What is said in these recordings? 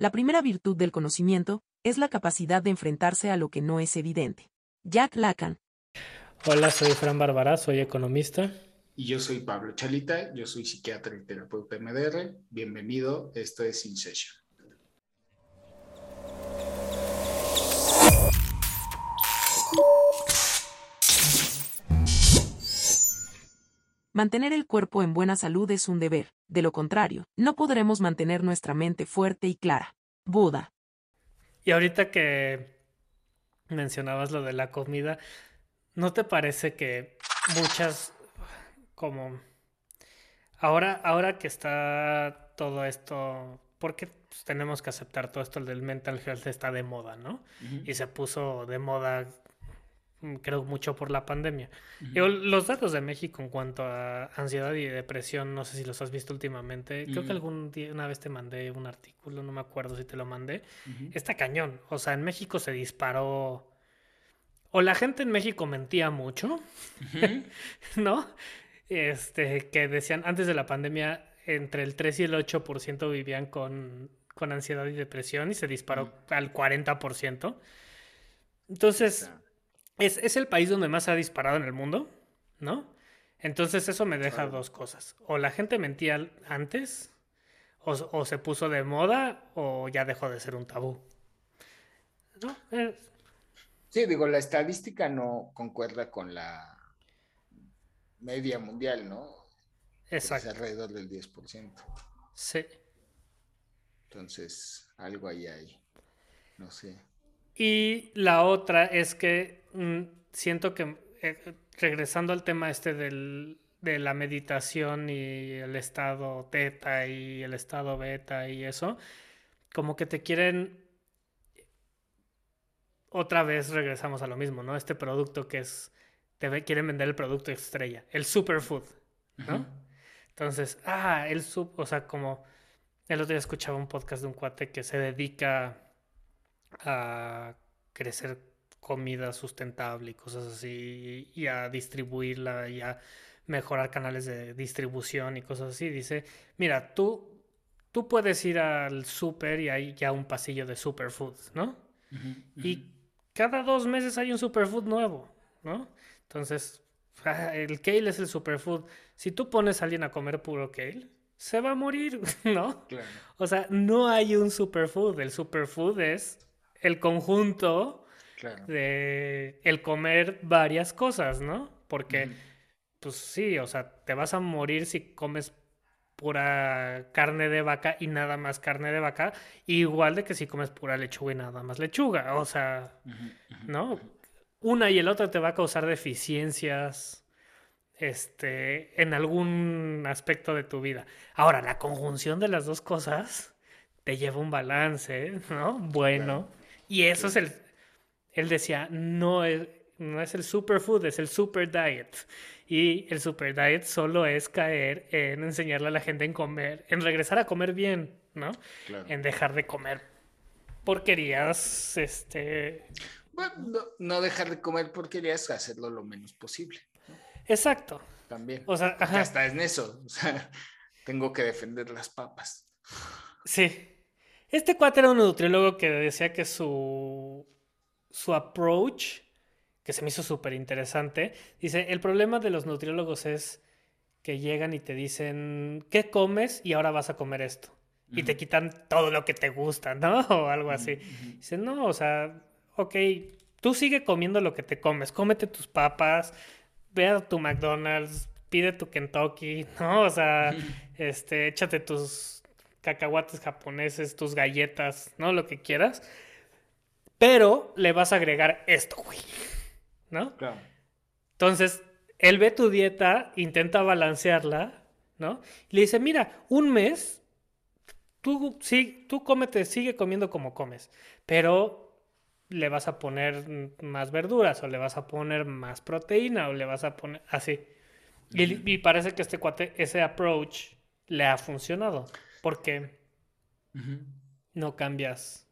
La primera virtud del conocimiento es la capacidad de enfrentarse a lo que no es evidente. Jack Lacan. Hola, soy Fran Bárbara, soy economista. Y yo soy Pablo Chalita, yo soy psiquiatra y terapeuta MDR. Bienvenido, esto es In Mantener el cuerpo en buena salud es un deber, de lo contrario, no podremos mantener nuestra mente fuerte y clara. Buda. Y ahorita que mencionabas lo de la comida, ¿no te parece que muchas como ahora ahora que está todo esto porque pues, tenemos que aceptar todo esto el del mental health está de moda, ¿no? Y se puso de moda creo mucho por la pandemia. los datos de México en cuanto a ansiedad y depresión, no sé si los has visto últimamente. Creo que algún día, una vez te mandé un artículo, no me acuerdo si te lo mandé. Está cañón. O sea, en México se disparó. O la gente en México mentía mucho, ¿no? Este, que decían antes de la pandemia entre el 3 y el 8% vivían con, con ansiedad y depresión y se disparó al 40%. Entonces, es, el país donde más ha disparado en el mundo, ¿no? Entonces eso me deja dos cosas. O la gente mentía antes, o, se puso de moda, o ya dejó de ser un tabú. ¿No? Sí, digo, la estadística no concuerda con la media mundial, ¿no? Exacto. Es alrededor del 10%. Sí. Entonces, algo ahí hay. No sé. Y la otra es que mm, siento que, eh, regresando al tema este del, de la meditación y el estado teta y el estado beta y eso, como que te quieren... Otra vez regresamos a lo mismo, ¿no? Este producto que es... Te quieren vender el producto estrella, el superfood, ¿no? Entonces, ah, el sub... O sea, como... El otro día escuchaba un podcast de un cuate que se dedica a crecer comida sustentable y cosas así, y a distribuirla y a mejorar canales de distribución y cosas así. Dice, mira, tú, tú puedes ir al súper y hay ya un pasillo de superfood, ¿no? Y cada dos meses hay un superfood nuevo, ¿no? Entonces, ah, el kale es el superfood. Si tú pones a alguien a comer puro kale, se va a morir, ¿no? O sea, no hay un superfood. El superfood es el conjunto de el comer varias cosas, ¿no? Porque, pues sí, o sea, te vas a morir si comes pura carne de vaca y nada más carne de vaca, igual de que si comes pura lechuga y nada más lechuga, o sea, ¿no? Una y el otro te va a causar deficiencias este, en algún aspecto de tu vida. Ahora, la conjunción de las dos cosas te lleva un balance, ¿no? Bueno. Y eso es el... Él decía, no es, no es el superfood, es el super diet. Y el super diet solo es caer en enseñarle a la gente en comer, en regresar a comer bien, ¿no? En dejar de comer porquerías, este... Bueno, no, dejar de comer porquerías, hacerlo lo menos posible. Exacto. También. O sea, ajá. hasta en eso. O sea, tengo que defender las papas. Sí. Este cuate era un nutriólogo que decía que su, su approach, que se me hizo súper interesante, dice, el problema de los nutriólogos es que llegan y te dicen, ¿qué comes? Y ahora vas a comer esto. Y te quitan todo lo que te gusta, ¿no? O algo así. Dice, no, o sea, ok, tú sigue comiendo lo que te comes, cómete tus papas, ve a tu McDonald's, pide tu Kentucky, ¿no? O sea, este, échate tus cacahuates japoneses, tus galletas, ¿no? Lo que quieras. Pero le vas a agregar esto, güey. ¿No? Claro. Entonces, él ve tu dieta, intenta balancearla, ¿no? Y le dice, mira, un mes, tú, sí, tú cómete, sigue comiendo como comes, pero le vas a poner más verduras o le vas a poner más proteína o le vas a poner así. y, y, parece que este cuate, ese approach le ha funcionado porque no cambias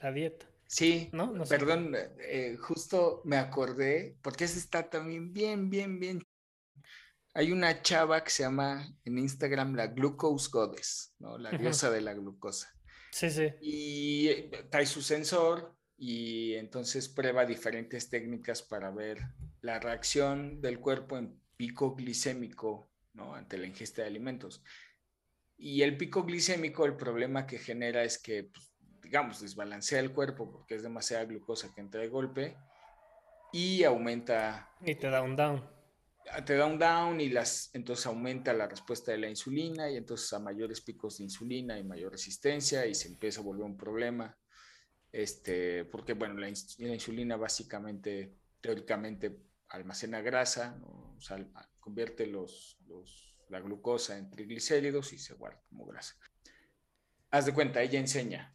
la dieta. Sí, ¿no? perdón, eh, justo me acordé, porque ese está también bien, bien, bien. Hay una chava que se llama en Instagram la Glucose Goddess, ¿no? La diosa de la glucosa. Sí, sí. Y eh, trae su sensor y entonces prueba diferentes técnicas para ver la reacción del cuerpo en pico glicémico ¿no? ante la ingesta de alimentos. Y el pico glicémico, el problema que genera es que, pues, digamos, desbalancea el cuerpo porque es demasiada glucosa que entra de golpe y aumenta. Y te da un down. Te da un down y las, entonces aumenta la respuesta de la insulina y entonces a mayores picos de insulina y mayor resistencia y se empieza a volver un problema. Este, porque, bueno, la, insulina básicamente, teóricamente, almacena grasa, o sea, convierte los, la glucosa en triglicéridos y se guarda como grasa. Haz de cuenta, ella enseña.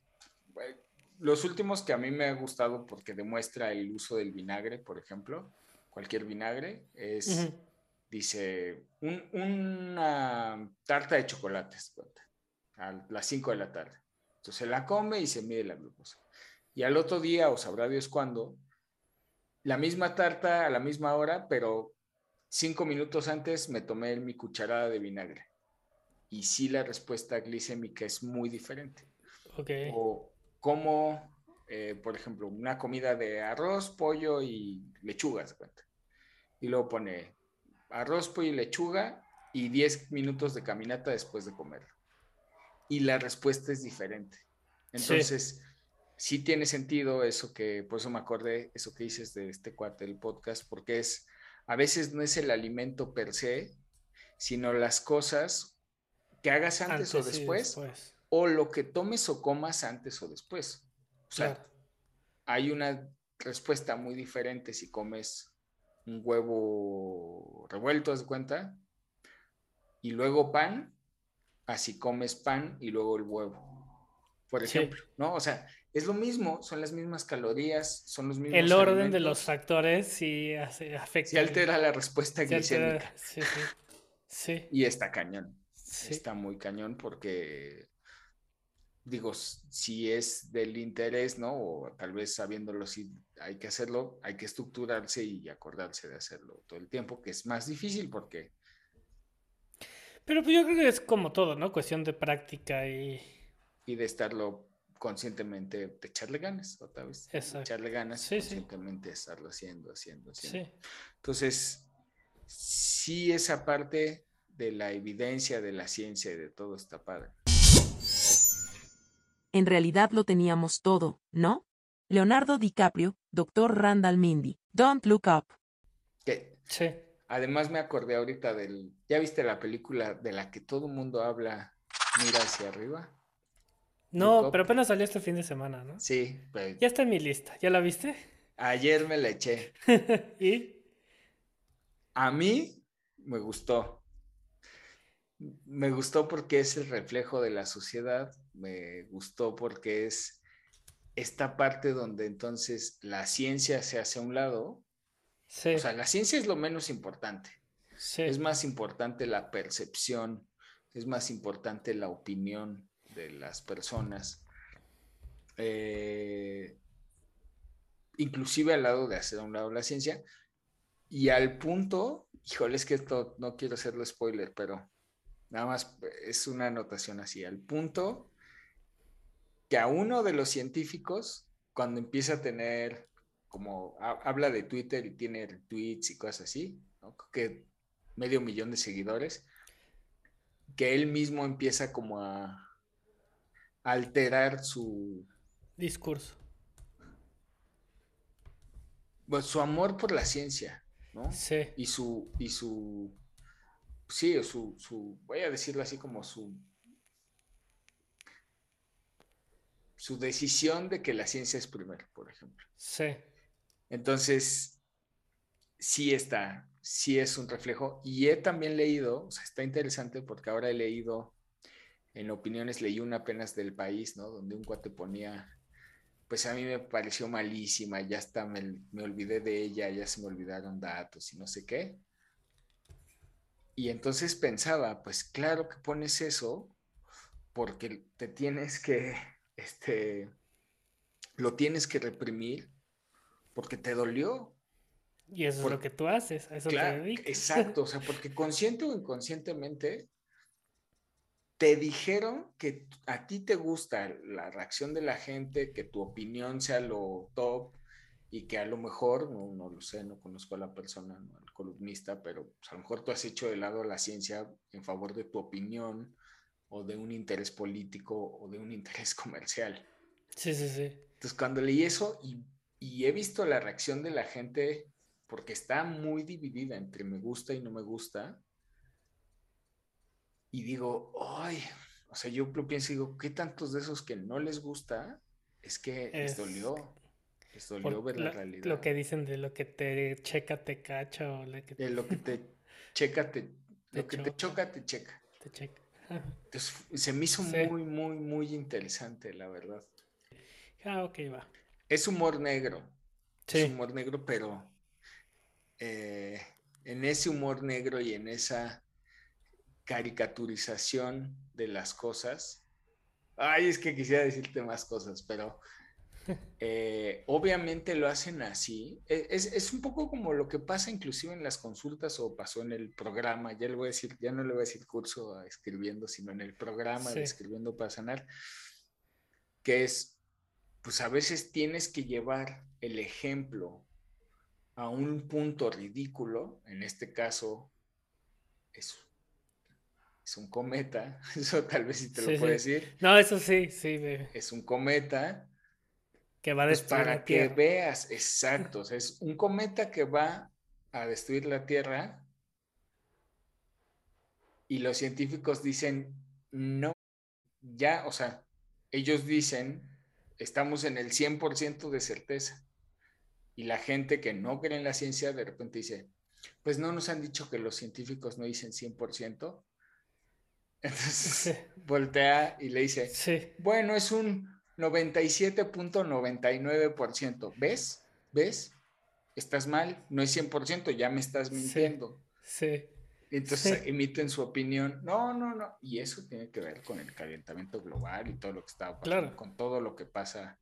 Los últimos que a mí me ha gustado porque demuestra el uso del vinagre, por ejemplo, cualquier vinagre, es, dice, una tarta de chocolates, a las 5 de la tarde. Entonces la come y se mide la glucosa. Y al otro día, o sabrá Dios cuándo, la misma tarta a la misma hora, pero cinco minutos antes me tomé mi cucharada de vinagre. Y sí la respuesta glicémica es muy diferente. Okay. O como, eh, por ejemplo, una comida de arroz, pollo y lechuga, cuenta? Y luego pone arroz, pollo y lechuga y 10 minutos de caminata después de comerlo. Y la respuesta es diferente. Entonces, sí. tiene sentido eso que, por eso me acordé, eso que dices de este cuate del podcast, porque es, a veces no es el alimento per se, sino las cosas que hagas antes, o después, o lo que tomes o comas antes o después. O sea, hay una respuesta muy diferente si comes un huevo revuelto, ¿haz de cuenta? Y luego pan, así comes pan y luego el huevo. Por ejemplo, ¿no? O sea, es lo mismo, son las mismas calorías, son los mismos. El orden de los factores sí afecta. Sí altera la respuesta glicémica. sí, sí. Sí. Y está cañón. Está muy cañón porque, digo, si es del interés, ¿no? O tal vez sabiéndolo si hay que hacerlo, hay que estructurarse y acordarse de hacerlo todo el tiempo, que es más difícil porque... Pero pues yo creo que es como todo, ¿no? Cuestión de práctica y... Y de estarlo conscientemente, de echarle ganas, otra vez. Exacto. Echarle ganas, sí, conscientemente estarlo haciendo, haciendo, haciendo. Sí. Entonces, sí esa parte de la evidencia de la ciencia y de todo está padre. En realidad lo teníamos todo, ¿no? Leonardo DiCaprio, Dr. Randall Mindy, Don't Look Up. ¿Qué? Sí. Además me acordé ahorita del... ¿Ya viste la película de la que todo el mundo habla, Mira hacia arriba? No, pero apenas salió este fin de semana, ¿no? Sí. Ya está en mi lista. ¿Ya la viste? Ayer me la eché. ¿Y? A mí me gustó. Me gustó porque es el reflejo de la sociedad. Me gustó porque es esta parte donde entonces la ciencia se hace a un lado. Sí. O sea, la ciencia es lo menos importante. Sí. Es más importante la percepción, es más importante la opinión de las personas. Eh, inclusive al lado de hacer a un lado la ciencia. Y al punto, híjole, es que esto no quiero hacerlo spoiler, pero nada más es una anotación así, al punto que a uno de los científicos, cuando empieza a tener, como habla de Twitter y tiene tweets y cosas así, que medio millón de seguidores, que él mismo empieza como a alterar su discurso. Pues su amor por la ciencia, ¿no? Sí. Y su, y su, sí, su, su, voy a decirlo así como su, su decisión de que la ciencia es primero, por ejemplo. Sí. Entonces, sí está, sí es un reflejo. Y he también leído, o sea, está interesante porque ahora he leído, en opiniones leí una apenas del país, ¿no? Donde un cuate ponía, pues a mí me pareció malísima, ya hasta me, me olvidé de ella, ya se me olvidaron datos y no sé qué. Y entonces pensaba, pues claro que pones eso porque te tienes que, este, lo tienes que reprimir porque te dolió. Y eso es lo que tú haces, a eso Claro, te dedicas. exacto, o sea, porque consciente o inconscientemente te dijeron que a ti te gusta la reacción de la gente, que tu opinión sea lo top y que a lo mejor, no, lo sé, no conozco a la persona, no, al columnista, pero pues, a lo mejor tú has hecho de lado la ciencia en favor de tu opinión o de un interés político o de un interés comercial. Sí, sí, sí. Entonces cuando leí eso y, y he visto la reacción de la gente, porque está muy dividida entre me gusta y no me gusta, y digo, ay, o sea, yo pienso y digo, ¿qué tantos de esos que no les gusta es que les dolió? Les dolió ver la, realidad. Lo que dicen de lo que te checa, te cacha, o lo que De lo que te checa, te, lo que te choca, te checa. Te checa. Entonces, se me hizo muy, muy, muy interesante, la verdad. Ah, ok, va. Es humor negro. Sí. Es humor negro, pero eh, en ese humor negro y en esa caricaturización de las cosas. Ay, es que quisiera decirte más cosas, pero eh, obviamente lo hacen así. E, es, un poco como lo que pasa inclusive en las consultas o pasó en el programa, ya le voy a decir, ya no le voy a decir curso escribiendo, sino en el programa de escribiendo para sanar, que es, pues a veces tienes que llevar el ejemplo a un punto ridículo, en este caso es es un cometa, eso tal vez sí te lo puedo decir. No, eso sí, sí. Es un cometa. Que va a pues, destruir Para que veas, exacto, es un cometa que va a destruir la Tierra y los científicos dicen, no, ya, o sea, ellos dicen, estamos en el 100% de certeza. Y la gente que no cree en la ciencia de repente dice, pues no nos han dicho que los científicos no dicen 100%, entonces voltea y le dice, bueno, es un 97.99%. ¿Ves? ¿Ves? Estás mal, no es 100%, ya me estás mintiendo. Sí. Entonces emiten su opinión. No, no, no. Y eso tiene que ver con el calentamiento global y todo lo que está pasando, con todo lo que pasa.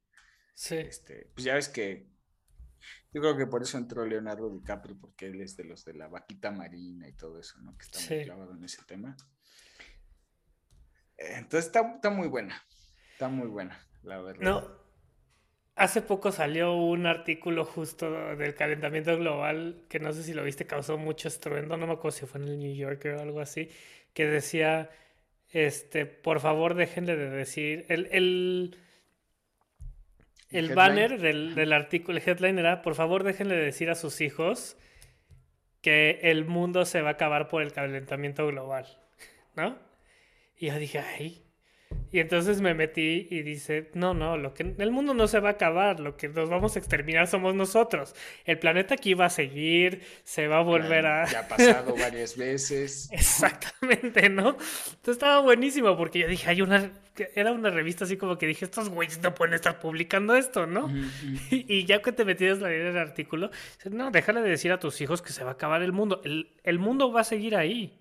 Sí. Este, pues ya ves que yo creo que por eso entró Leonardo DiCaprio, porque él es de los de la vaquita marina y todo eso, ¿no? Que está muy clavado en ese tema. Entonces está, muy buena, está muy buena, la verdad. No, hace poco salió un artículo justo del calentamiento global que no sé si lo viste, causó mucho estruendo, no me acuerdo si fue en el New Yorker o algo así, que decía, este, por favor déjenle de decir, el, el, el banner del, del artículo, el headline era, por favor déjenle de decir a sus hijos que el mundo se va a acabar por el calentamiento global, ¿no? Y yo dije, ay. Y entonces me metí y dice, no, no, lo que el mundo no se va a acabar, lo que nos vamos a exterminar somos nosotros. El planeta aquí va a seguir, se va a volver a... Ya ha pasado varias veces. Exactamente, ¿no? Entonces estaba buenísimo porque yo dije, hay una... Era una revista así como que dije, estos güeyes no pueden estar publicando esto, ¿no? Y, ya que te metías a leer el artículo, no, déjale de decir a tus hijos que se va a acabar el mundo. El, el mundo va a seguir ahí.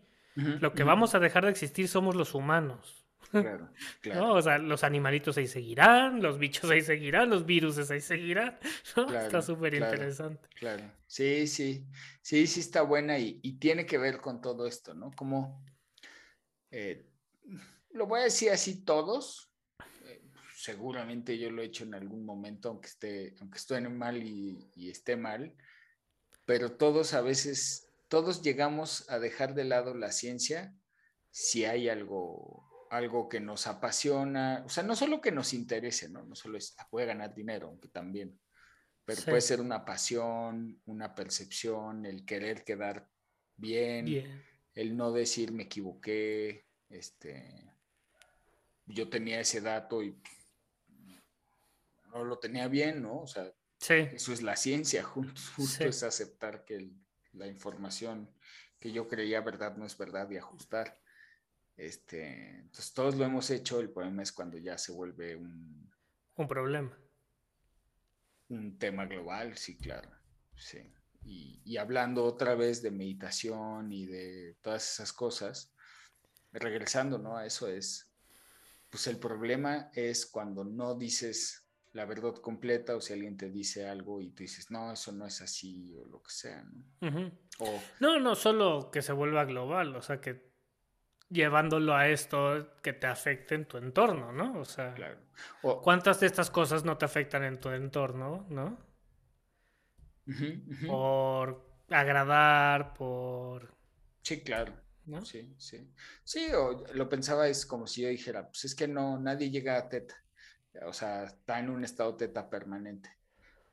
Lo que vamos a dejar de existir somos los humanos. Claro, claro. O sea, los animalitos ahí seguirán, los bichos ahí seguirán, los virus ahí seguirán. está súper interesante. Claro, sí, sí, sí, sí está buena y, tiene que ver con todo esto, ¿no? Como, eh, lo voy a decir así todos, eh, seguramente yo lo he hecho en algún momento, aunque esté, aunque esté mal y esté mal, pero todos a veces todos llegamos a dejar de lado la ciencia si hay algo, algo que nos apasiona, o sea, no solo que nos interese, ¿no? No solo es, ah, puede ganar dinero, aunque también, pero puede ser una pasión, una percepción, el querer quedar bien, el no decir me equivoqué, este, yo tenía ese dato y no lo tenía bien, ¿no? O sea, eso es la ciencia, justo, es aceptar que el, la información que yo creía verdad no es verdad y ajustar. Este, entonces todos lo hemos hecho, el problema es cuando ya se vuelve un... Un problema. Un tema global, sí, claro. Sí. Y, y hablando otra vez de meditación y de todas esas cosas, regresando, ¿no? A eso es, pues el problema es cuando no dices la verdad completa o si alguien te dice algo y tú dices, no, eso no es así o lo que sea, ¿no? No, no, solo que se vuelva global, o sea, que, llevándolo a esto que te afecte en tu entorno, ¿no? O sea, Claro. ¿cuántas de estas cosas no te afectan en tu entorno, ¿no? Por agradar, por... Sí, claro. ¿no? Sí, sí. Sí, o lo pensaba es como si yo dijera, pues es que no, nadie llega a teta. O sea, está en un estado teta permanente.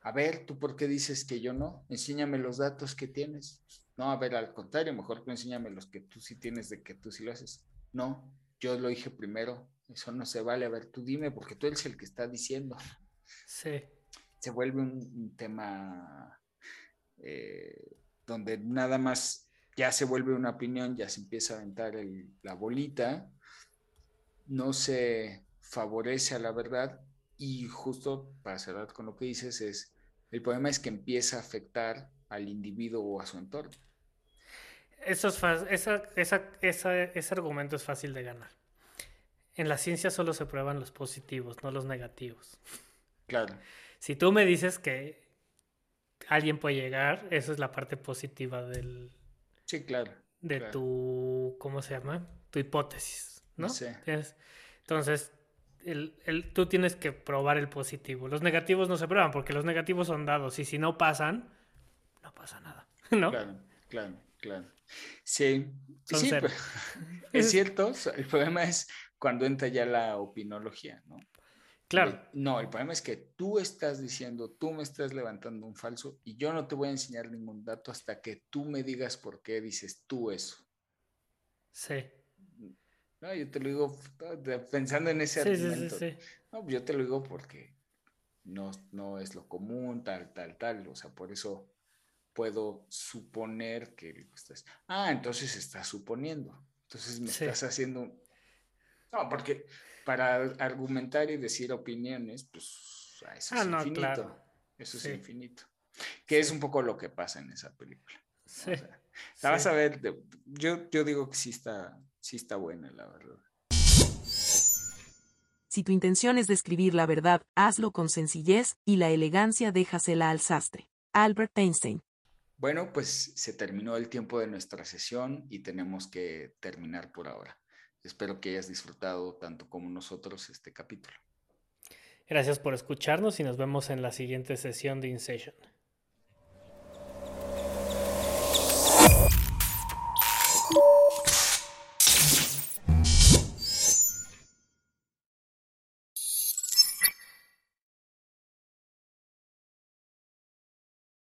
A ver, ¿tú por qué dices que yo no? Enséñame los datos que tienes. No, a ver, al contrario, mejor tú enséñame los que tú sí tienes de que tú sí lo haces. No, yo lo dije primero. Eso no se vale. A ver, tú dime, porque tú eres el que está diciendo. Sí, Se vuelve un, un tema eh, donde nada más ya se vuelve una opinión, ya se empieza a aventar el- la bolita, no se favorece a la verdad y justo para cerrar con lo que dices es, el problema es que empieza a afectar al individuo o a su entorno. Eso es esa, esa, esa- ese argumento es fácil de ganar. En la ciencia solo se prueban los positivos, no los negativos. Claro, Si tú me dices que alguien puede llegar, esa es la parte positiva del, sí, claro. de Claro. tu, ¿cómo se llama? Tu hipótesis, ¿no? Sí. Entonces, el, el- tú tienes que probar el positivo. Los negativos no se prueban porque los negativos son dados y si no pasan, no pasa nada, ¿no? Claro, claro, claro. Sí, sí, pues, es cierto. El problema es cuando entra ya la opinología, ¿no? Claro. No, el problema es que tú estás diciendo, tú me estás levantando un falso y yo no te voy a enseñar ningún dato hasta que tú me digas por qué dices tú eso. Sí. No, yo te lo digo pensando en ese Sí, argumento. sí. No, pues yo te lo digo porque no, no es lo común, tal, tal, tal. O sea, por eso puedo suponer que estás. Ah, entonces estás suponiendo. Entonces me estás haciendo. No, porque para argumentar y decir opiniones, pues ah, eso Ah, es no, infinito. claro. Eso es infinito. Que es un poco lo que pasa en esa película. Sí. O sea, la vas a ver. yo, yo digo que sí está, sí está buena, la verdad. Si tu intención es describir la verdad, hazlo con sencillez y la elegancia déjasela al sastre. Albert Einstein. Bueno, pues se terminó el tiempo de nuestra sesión y tenemos que terminar por ahora. Espero que hayas disfrutado tanto como nosotros este capítulo. Gracias por escucharnos y nos vemos en la siguiente sesión de InSession.